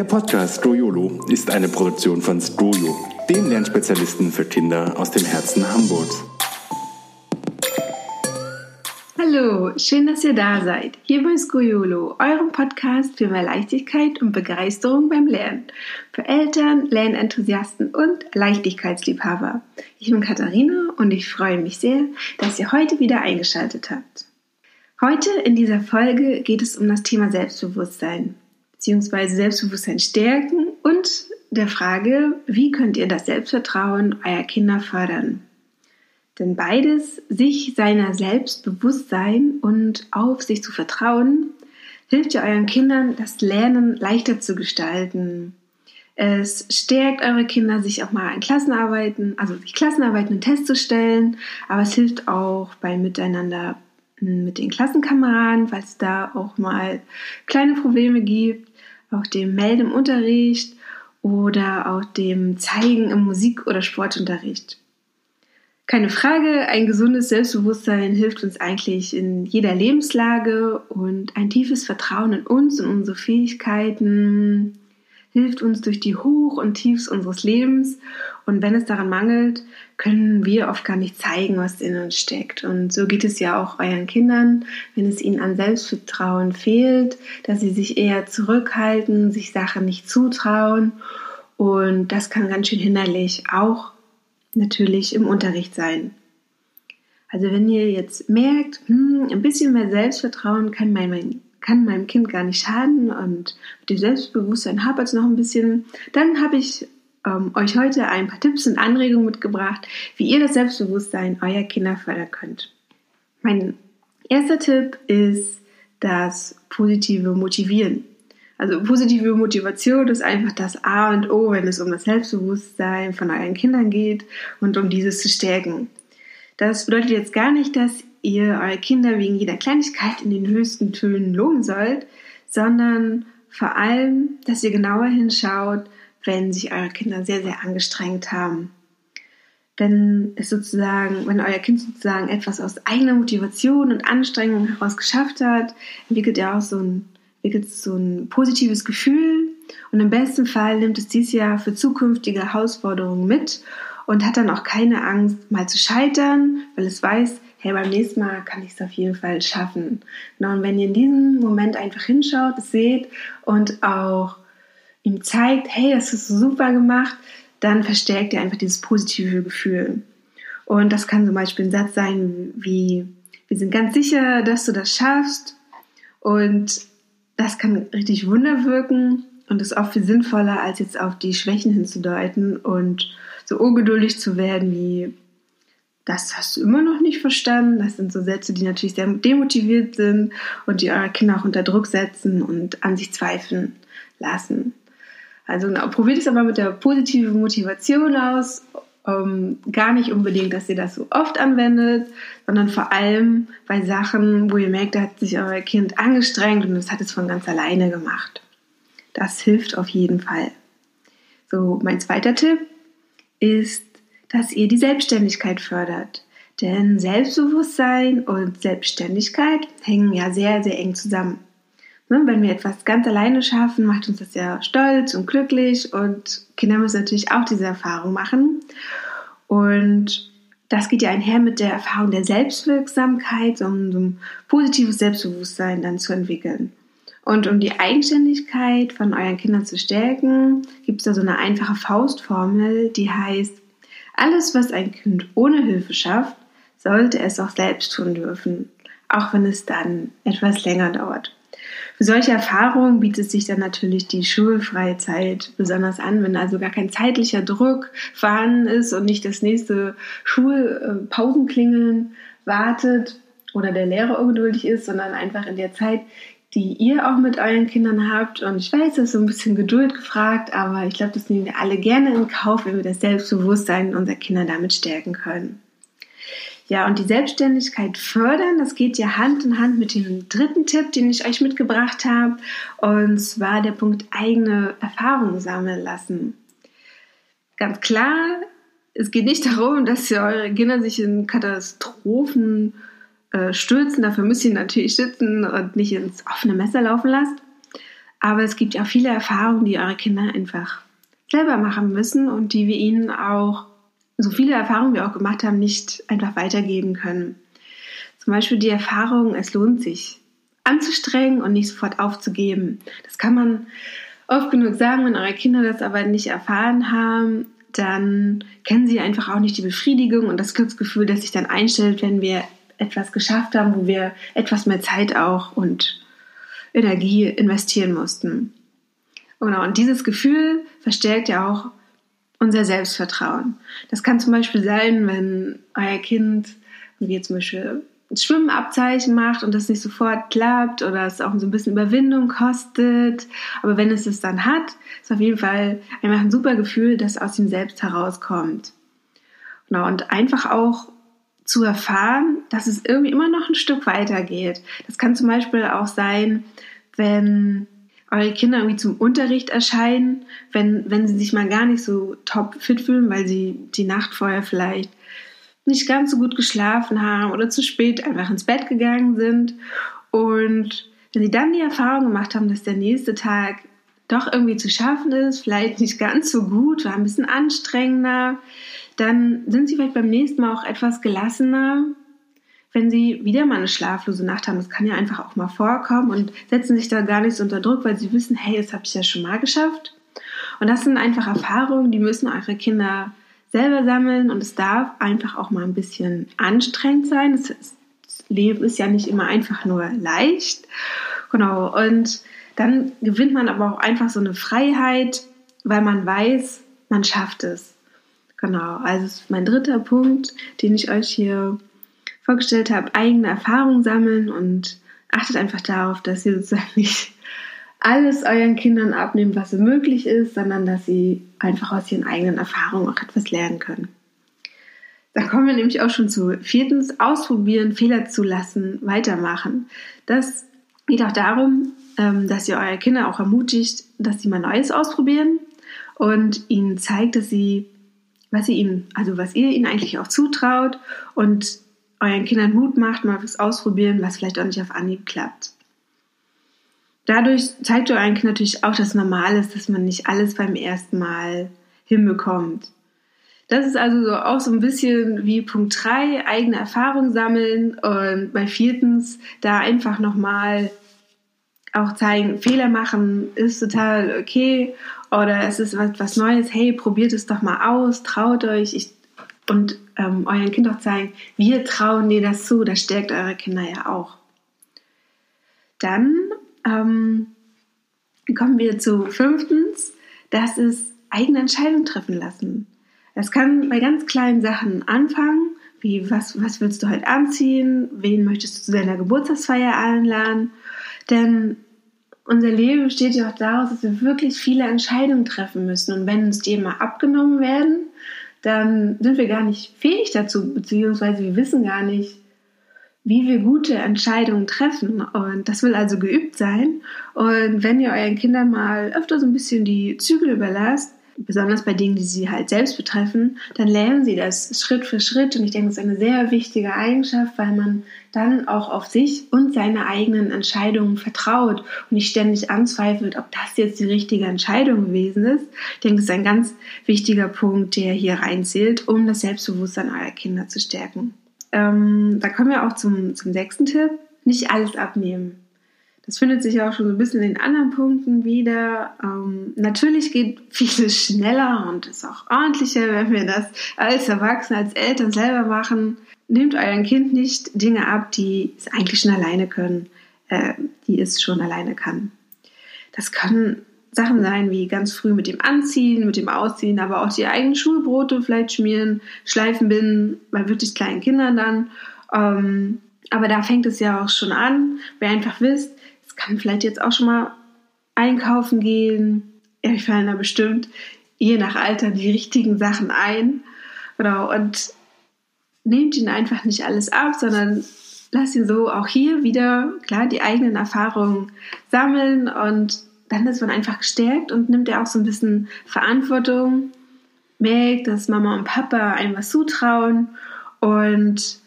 Der Podcast Stroyolo ist eine Produktion von Stroyo, dem Lernspezialisten für Kinder aus dem Herzen Hamburgs. Hallo, schön, dass ihr da seid. Hier bei Skoyolo, eurem Podcast für mehr Leichtigkeit und Begeisterung beim Lernen. Für Eltern, Lernenthusiasten und Leichtigkeitsliebhaber. Ich bin Katharina und ich freue mich sehr, dass ihr heute wieder eingeschaltet habt. Heute in dieser Folge geht es um das Thema Selbstbewusstsein bzw. Selbstbewusstsein stärken und der Frage, wie könnt ihr das Selbstvertrauen eurer Kinder fördern? Denn beides, sich seiner Selbstbewusstsein und auf sich zu vertrauen, hilft ja euren Kindern, das Lernen leichter zu gestalten. Es stärkt eure Kinder, sich auch mal an Klassenarbeiten, also sich Klassenarbeiten und Tests zu stellen, aber es hilft auch beim Miteinander mit den Klassenkameraden, falls da auch mal kleine Probleme gibt auch dem Melden im Unterricht oder auch dem Zeigen im Musik- oder Sportunterricht. Keine Frage, ein gesundes Selbstbewusstsein hilft uns eigentlich in jeder Lebenslage und ein tiefes Vertrauen in uns und unsere Fähigkeiten hilft uns durch die Hoch- und Tiefs unseres Lebens. Und wenn es daran mangelt, können wir oft gar nicht zeigen, was in uns steckt. Und so geht es ja auch euren Kindern, wenn es ihnen an Selbstvertrauen fehlt, dass sie sich eher zurückhalten, sich Sachen nicht zutrauen. Und das kann ganz schön hinderlich auch natürlich im Unterricht sein. Also wenn ihr jetzt merkt, hm, ein bisschen mehr Selbstvertrauen kann mein, kann meinem Kind gar nicht schaden und mit dem Selbstbewusstsein hapert es noch ein bisschen, dann habe ich ähm, euch heute ein paar Tipps und Anregungen mitgebracht, wie ihr das Selbstbewusstsein eurer Kinder fördern könnt. Mein erster Tipp ist das positive Motivieren. Also positive Motivation ist einfach das A und O, wenn es um das Selbstbewusstsein von euren Kindern geht und um dieses zu stärken. Das bedeutet jetzt gar nicht, dass ihr eure Kinder wegen jeder Kleinigkeit in den höchsten Tönen loben sollt, sondern vor allem, dass ihr genauer hinschaut, wenn sich eure Kinder sehr, sehr angestrengt haben. Wenn es sozusagen, wenn euer Kind sozusagen etwas aus eigener Motivation und Anstrengung heraus geschafft hat, entwickelt er auch so ein, entwickelt so ein positives Gefühl und im besten Fall nimmt es dieses Jahr für zukünftige Herausforderungen mit und hat dann auch keine Angst, mal zu scheitern, weil es weiß, hey, beim nächsten Mal kann ich es auf jeden Fall schaffen. Und wenn ihr in diesem Moment einfach hinschaut, es seht und auch ihm zeigt, hey, das ist super gemacht, dann verstärkt ihr einfach dieses positive Gefühl. Und das kann zum Beispiel ein Satz sein wie, wir sind ganz sicher, dass du das schaffst. Und das kann richtig Wunder wirken und ist auch viel sinnvoller, als jetzt auf die Schwächen hinzudeuten und so ungeduldig zu werden wie, das hast du immer noch nicht verstanden. Das sind so Sätze, die natürlich sehr demotiviert sind und die eure Kinder auch unter Druck setzen und an sich zweifeln lassen. Also na, probiert es aber mit der positiven Motivation aus. Ähm, gar nicht unbedingt, dass ihr das so oft anwendet, sondern vor allem bei Sachen, wo ihr merkt, da hat sich euer Kind angestrengt und das hat es von ganz alleine gemacht. Das hilft auf jeden Fall. So, mein zweiter Tipp ist, dass ihr die Selbstständigkeit fördert. Denn Selbstbewusstsein und Selbstständigkeit hängen ja sehr, sehr eng zusammen. Ne, wenn wir etwas ganz alleine schaffen, macht uns das ja stolz und glücklich und Kinder müssen natürlich auch diese Erfahrung machen. Und das geht ja einher mit der Erfahrung der Selbstwirksamkeit, um so ein positives Selbstbewusstsein dann zu entwickeln. Und um die Eigenständigkeit von euren Kindern zu stärken, gibt es da so eine einfache Faustformel, die heißt, alles, was ein Kind ohne Hilfe schafft, sollte es auch selbst tun dürfen, auch wenn es dann etwas länger dauert. Für solche Erfahrungen bietet sich dann natürlich die schulfreie Zeit besonders an, wenn also gar kein zeitlicher Druck vorhanden ist und nicht das nächste Schulpausenklingeln wartet oder der Lehrer ungeduldig ist, sondern einfach in der Zeit, die ihr auch mit euren Kindern habt. Und ich weiß, das ist so ein bisschen Geduld gefragt, aber ich glaube, das nehmen wir alle gerne in Kauf, wenn wir das Selbstbewusstsein unserer Kinder damit stärken können. Ja, und die Selbstständigkeit fördern, das geht ja Hand in Hand mit dem dritten Tipp, den ich euch mitgebracht habe. Und zwar der Punkt eigene Erfahrungen sammeln lassen. Ganz klar, es geht nicht darum, dass ihr eure Kinder sich in Katastrophen äh, stürzen. Dafür müsst ihr natürlich schützen und nicht ins offene Messer laufen lasst. Aber es gibt ja viele Erfahrungen, die eure Kinder einfach selber machen müssen und die wir ihnen auch, so viele Erfahrungen wir auch gemacht haben, nicht einfach weitergeben können. Zum Beispiel die Erfahrung, es lohnt sich anzustrengen und nicht sofort aufzugeben. Das kann man oft genug sagen, wenn eure Kinder das aber nicht erfahren haben, dann kennen sie einfach auch nicht die Befriedigung und das Glücksgefühl, das sich dann einstellt, wenn wir etwas geschafft haben, wo wir etwas mehr Zeit auch und Energie investieren mussten. Genau, und dieses Gefühl verstärkt ja auch unser Selbstvertrauen. Das kann zum Beispiel sein, wenn euer Kind, wie zum Beispiel ein Schwimmabzeichen macht und das nicht sofort klappt oder es auch so ein bisschen Überwindung kostet. Aber wenn es es dann hat, ist auf jeden Fall einfach ein super Gefühl, das aus ihm selbst herauskommt. Genau, und einfach auch zu erfahren, dass es irgendwie immer noch ein Stück weiter geht. Das kann zum Beispiel auch sein, wenn eure Kinder irgendwie zum Unterricht erscheinen, wenn, wenn sie sich mal gar nicht so top fit fühlen, weil sie die Nacht vorher vielleicht nicht ganz so gut geschlafen haben oder zu spät einfach ins Bett gegangen sind. Und wenn sie dann die Erfahrung gemacht haben, dass der nächste Tag doch irgendwie zu schaffen ist, vielleicht nicht ganz so gut, war ein bisschen anstrengender, dann sind sie vielleicht beim nächsten Mal auch etwas gelassener, wenn sie wieder mal eine schlaflose Nacht haben. Das kann ja einfach auch mal vorkommen und setzen sich da gar nicht so unter Druck, weil sie wissen, hey, das habe ich ja schon mal geschafft. Und das sind einfach Erfahrungen, die müssen eure Kinder selber sammeln und es darf einfach auch mal ein bisschen anstrengend sein. Das, Leben ist ja nicht immer einfach nur leicht. Genau. Und dann gewinnt man aber auch einfach so eine Freiheit, weil man weiß, man schafft es. Genau. Also ist mein dritter Punkt, den ich euch hier vorgestellt habe. Eigene Erfahrungen sammeln und achtet einfach darauf, dass ihr sozusagen nicht alles euren Kindern abnehmen, was so möglich ist, sondern dass sie einfach aus ihren eigenen Erfahrungen auch etwas lernen können. Da kommen wir nämlich auch schon zu viertens, ausprobieren, Fehler zulassen, weitermachen. Das geht auch darum, ähm, dass ihr eure Kinder auch ermutigt, dass sie mal Neues ausprobieren und ihnen zeigt, dass sie, was sie ihnen, also was ihr ihnen eigentlich auch zutraut und euren Kindern Mut macht, mal was ausprobieren, was vielleicht auch nicht auf Anhieb klappt. Dadurch zeigt ihr euren Kind natürlich auch, dass normal ist, dass man nicht alles beim ersten Mal hinbekommt. Das ist also so auch so ein bisschen wie Punkt 3, eigene Erfahrung sammeln und bei viertens da einfach nochmal auch zeigen, Fehler machen ist total okay oder es ist was, was Neues, hey, probiert es doch mal aus, traut euch. Ich, und ähm, euren Kind auch zeigen, wir trauen dir das zu, das stärkt eure Kinder ja auch. Dann ähm, kommen wir zu fünftens, das ist eigene Entscheidungen treffen lassen. Es kann bei ganz kleinen Sachen anfangen, wie was, was willst du heute anziehen, wen möchtest du zu deiner Geburtstagsfeier einladen, denn unser Leben besteht ja auch daraus, dass wir wirklich viele Entscheidungen treffen müssen und wenn uns die immer abgenommen werden, dann sind wir gar nicht fähig dazu, beziehungsweise wir wissen gar nicht, wie wir gute Entscheidungen treffen. Und das will also geübt sein. Und wenn ihr euren Kindern mal öfter so ein bisschen die Zügel überlasst, besonders bei Dingen, die sie halt selbst betreffen, dann lernen sie das Schritt für Schritt. Und ich denke, das ist eine sehr wichtige Eigenschaft, weil man dann auch auf sich und seine eigenen Entscheidungen vertraut und nicht ständig anzweifelt, ob das jetzt die richtige Entscheidung gewesen ist. Ich denke, das ist ein ganz wichtiger Punkt, der hier reinzählt, um das Selbstbewusstsein eurer Kinder zu stärken. Ähm, da kommen wir auch zum, zum sechsten Tipp. Nicht alles abnehmen. Das findet sich auch schon so ein bisschen in anderen Punkten wieder. Ähm, natürlich geht vieles schneller und ist auch ordentlicher, wenn wir das als Erwachsene, als Eltern selber machen. Nehmt euren Kind nicht Dinge ab, die es eigentlich schon alleine können, äh, die es schon alleine kann. Das können Sachen sein wie ganz früh mit dem Anziehen, mit dem Ausziehen, aber auch die eigenen Schulbrote vielleicht schmieren, Schleifen binden, bei wirklich kleinen Kindern dann. Ähm, aber da fängt es ja auch schon an. Wer einfach wisst, kann vielleicht jetzt auch schon mal einkaufen gehen. Ja, ich fallen da bestimmt je nach Alter die richtigen Sachen ein. Genau, und nehmt ihn einfach nicht alles ab, sondern lasst ihn so auch hier wieder, klar, die eigenen Erfahrungen sammeln und dann ist man einfach gestärkt und nimmt ja auch so ein bisschen Verantwortung, merkt, dass Mama und Papa einem was zutrauen und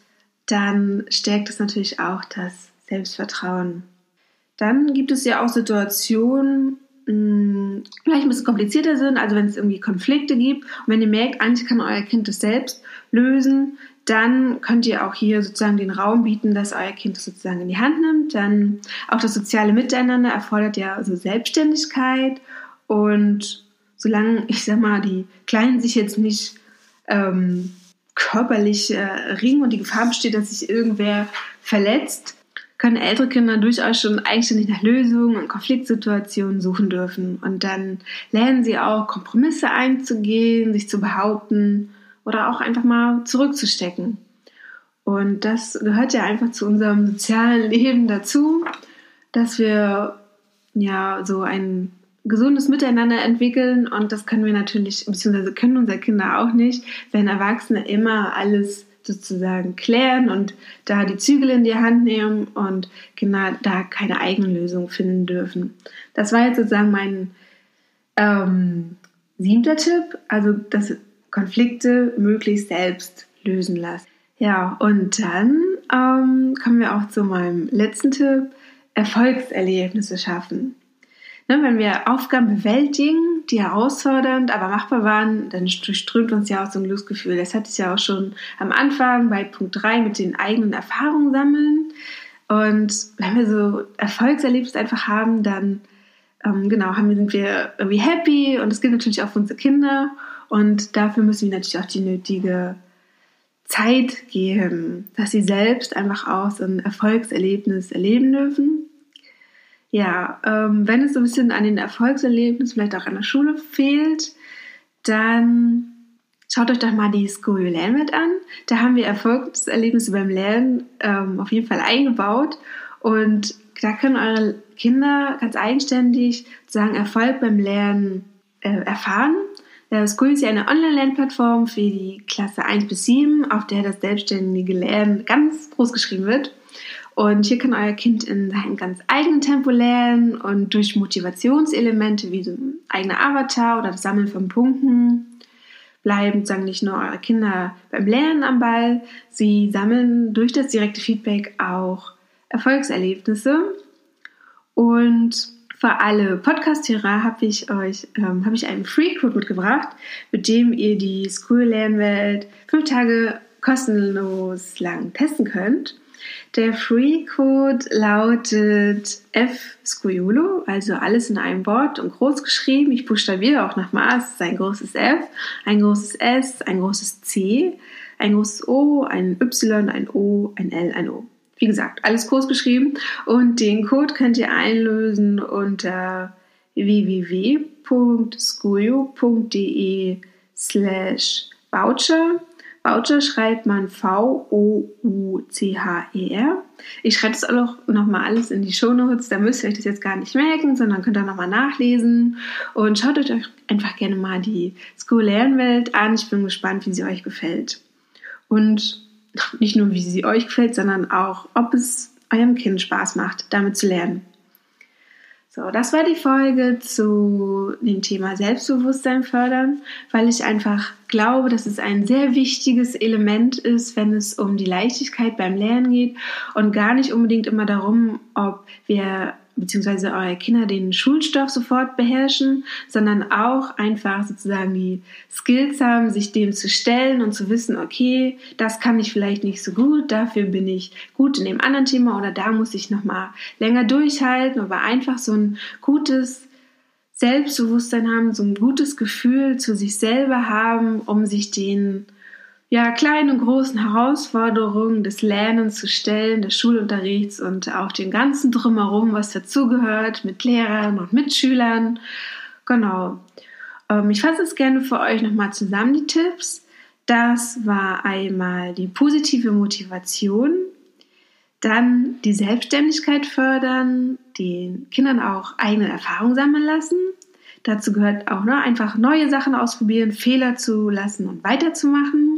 dann stärkt es natürlich auch das Selbstvertrauen. Dann gibt es ja auch Situationen, mh, vielleicht ein bisschen komplizierter sind, also wenn es irgendwie Konflikte gibt und wenn ihr merkt, eigentlich kann euer Kind das selbst lösen, dann könnt ihr auch hier sozusagen den Raum bieten, dass euer Kind das sozusagen in die Hand nimmt. Dann auch das soziale Miteinander erfordert ja also Selbstständigkeit und solange, ich sag mal, die Kleinen sich jetzt nicht ähm, körperlich äh, ringen und die Gefahr besteht, dass sich irgendwer verletzt, können ältere Kinder durchaus schon eigenständig nach Lösungen und Konfliktsituationen suchen dürfen. Und dann lernen sie auch, Kompromisse einzugehen, sich zu behaupten oder auch einfach mal zurückzustecken. Und das gehört ja einfach zu unserem sozialen Leben dazu, dass wir ja so ein gesundes Miteinander entwickeln und das können wir natürlich, beziehungsweise können unsere Kinder auch nicht, wenn Erwachsene immer alles sozusagen klären und da die Zügel in die Hand nehmen und genau da keine eigene Lösung finden dürfen. Das war jetzt sozusagen mein ähm, siebter Tipp, also dass Konflikte möglichst selbst lösen lassen. Ja, und dann ähm, kommen wir auch zu meinem letzten Tipp, Erfolgserlebnisse schaffen. Ne, wenn wir Aufgaben bewältigen, die herausfordernd, aber machbar waren, dann durchströmt uns ja auch so ein Glücksgefühl. Das hatte ich ja auch schon am Anfang bei Punkt 3 mit den eigenen Erfahrungen sammeln. Und wenn wir so Erfolgserlebnisse einfach haben, dann ähm, genau, haben, sind wir irgendwie happy und das gilt natürlich auch für unsere Kinder. Und dafür müssen wir natürlich auch die nötige Zeit geben, dass sie selbst einfach auch so ein Erfolgserlebnis erleben dürfen. Ja, ähm, wenn es so ein bisschen an den Erfolgserlebnissen, vielleicht auch an der Schule fehlt, dann schaut euch doch mal die School You Learn an. Da haben wir Erfolgserlebnisse beim Lernen ähm, auf jeden Fall eingebaut und da können eure Kinder ganz eigenständig sozusagen Erfolg beim Lernen äh, erfahren. Der School ist ja eine Online-Lernplattform für die Klasse 1 bis 7, auf der das selbstständige Lernen ganz groß geschrieben wird. Und hier kann euer Kind in seinem ganz eigenen Tempo lernen und durch Motivationselemente wie so ein eigener Avatar oder das Sammeln von Punkten bleiben sagen nicht nur eure Kinder beim Lernen am Ball, sie sammeln durch das direkte Feedback auch Erfolgserlebnisse. Und für alle Podcast-Hörer habe ich euch ähm, habe ich einen Free-Code mitgebracht, mit dem ihr die School Lernwelt fünf Tage kostenlos lang testen könnt. Der Free Code lautet F Scoiolo, also alles in einem Wort und groß geschrieben. Ich buchstabiere auch nochmal. Es ist ein großes F, ein großes S, ein großes C, ein großes O, ein Y, ein O, ein L, ein O. Wie gesagt, alles groß geschrieben. Und den Code könnt ihr einlösen unter www.scoio.de slash Voucher Voucher schreibt man V-O-U-C-H-E-R. Ich schreibe das auch nochmal alles in die Shownotes, da müsst ihr euch das jetzt gar nicht merken, sondern könnt ihr nochmal nachlesen und schaut euch einfach gerne mal die School Lernwelt an. Ich bin gespannt, wie sie euch gefällt. Und nicht nur, wie sie euch gefällt, sondern auch, ob es eurem Kind Spaß macht, damit zu lernen. So, das war die Folge zu dem Thema Selbstbewusstsein fördern, weil ich einfach glaube, dass es ein sehr wichtiges Element ist, wenn es um die Leichtigkeit beim Lernen geht und gar nicht unbedingt immer darum, ob wir beziehungsweise eure Kinder den Schulstoff sofort beherrschen, sondern auch einfach sozusagen die Skills haben, sich dem zu stellen und zu wissen, okay, das kann ich vielleicht nicht so gut, dafür bin ich gut in dem anderen Thema oder da muss ich noch mal länger durchhalten, aber einfach so ein gutes Selbstbewusstsein haben, so ein gutes Gefühl zu sich selber haben, um sich den ja, kleinen und großen Herausforderungen des Lernens zu stellen, des Schulunterrichts und auch den ganzen Drumherum, was dazugehört, mit Lehrern und Mitschülern. Genau. Ähm, ich fasse es gerne für euch nochmal zusammen, die Tipps. Das war einmal die positive Motivation, dann die Selbstständigkeit fördern, den Kindern auch eigene Erfahrungen sammeln lassen. Dazu gehört auch ne, einfach neue Sachen ausprobieren, Fehler zu lassen und weiterzumachen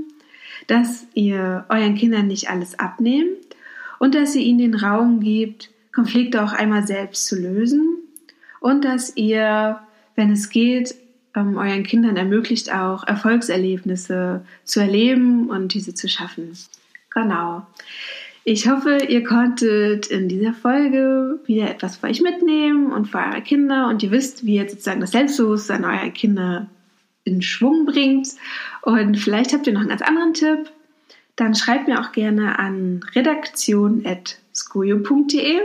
dass ihr euren Kindern nicht alles abnehmt und dass ihr ihnen den Raum gebt, Konflikte auch einmal selbst zu lösen und dass ihr, wenn es geht, ähm, euren Kindern ermöglicht auch Erfolgserlebnisse zu erleben und diese zu schaffen. Genau. Ich hoffe, ihr konntet in dieser Folge wieder etwas für euch mitnehmen und für eure Kinder und ihr wisst, wie ihr sozusagen das Selbstbewusstsein eurer Kinder in Schwung bringt. Und vielleicht habt ihr noch einen ganz anderen Tipp. Dann schreibt mir auch gerne an redaktion.skojo.de.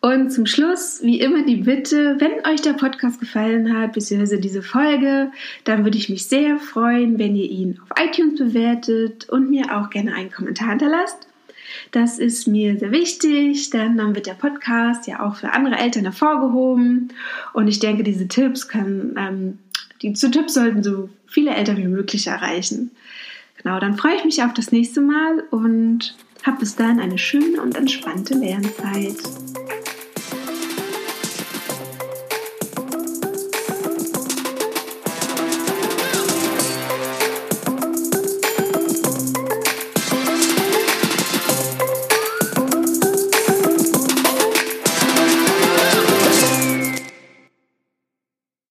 Und zum Schluss, wie immer, die Bitte, wenn euch der Podcast gefallen hat, beziehungsweise diese Folge, dann würde ich mich sehr freuen, wenn ihr ihn auf iTunes bewertet und mir auch gerne einen Kommentar hinterlasst. Das ist mir sehr wichtig, denn dann wird der Podcast ja auch für andere Eltern hervorgehoben. Und ich denke, diese Tipps können, ähm, die Tipps sollten so viele Eltern wie möglich erreichen. Genau, dann freue ich mich auf das nächste Mal und habe bis dahin eine schöne und entspannte Lernzeit.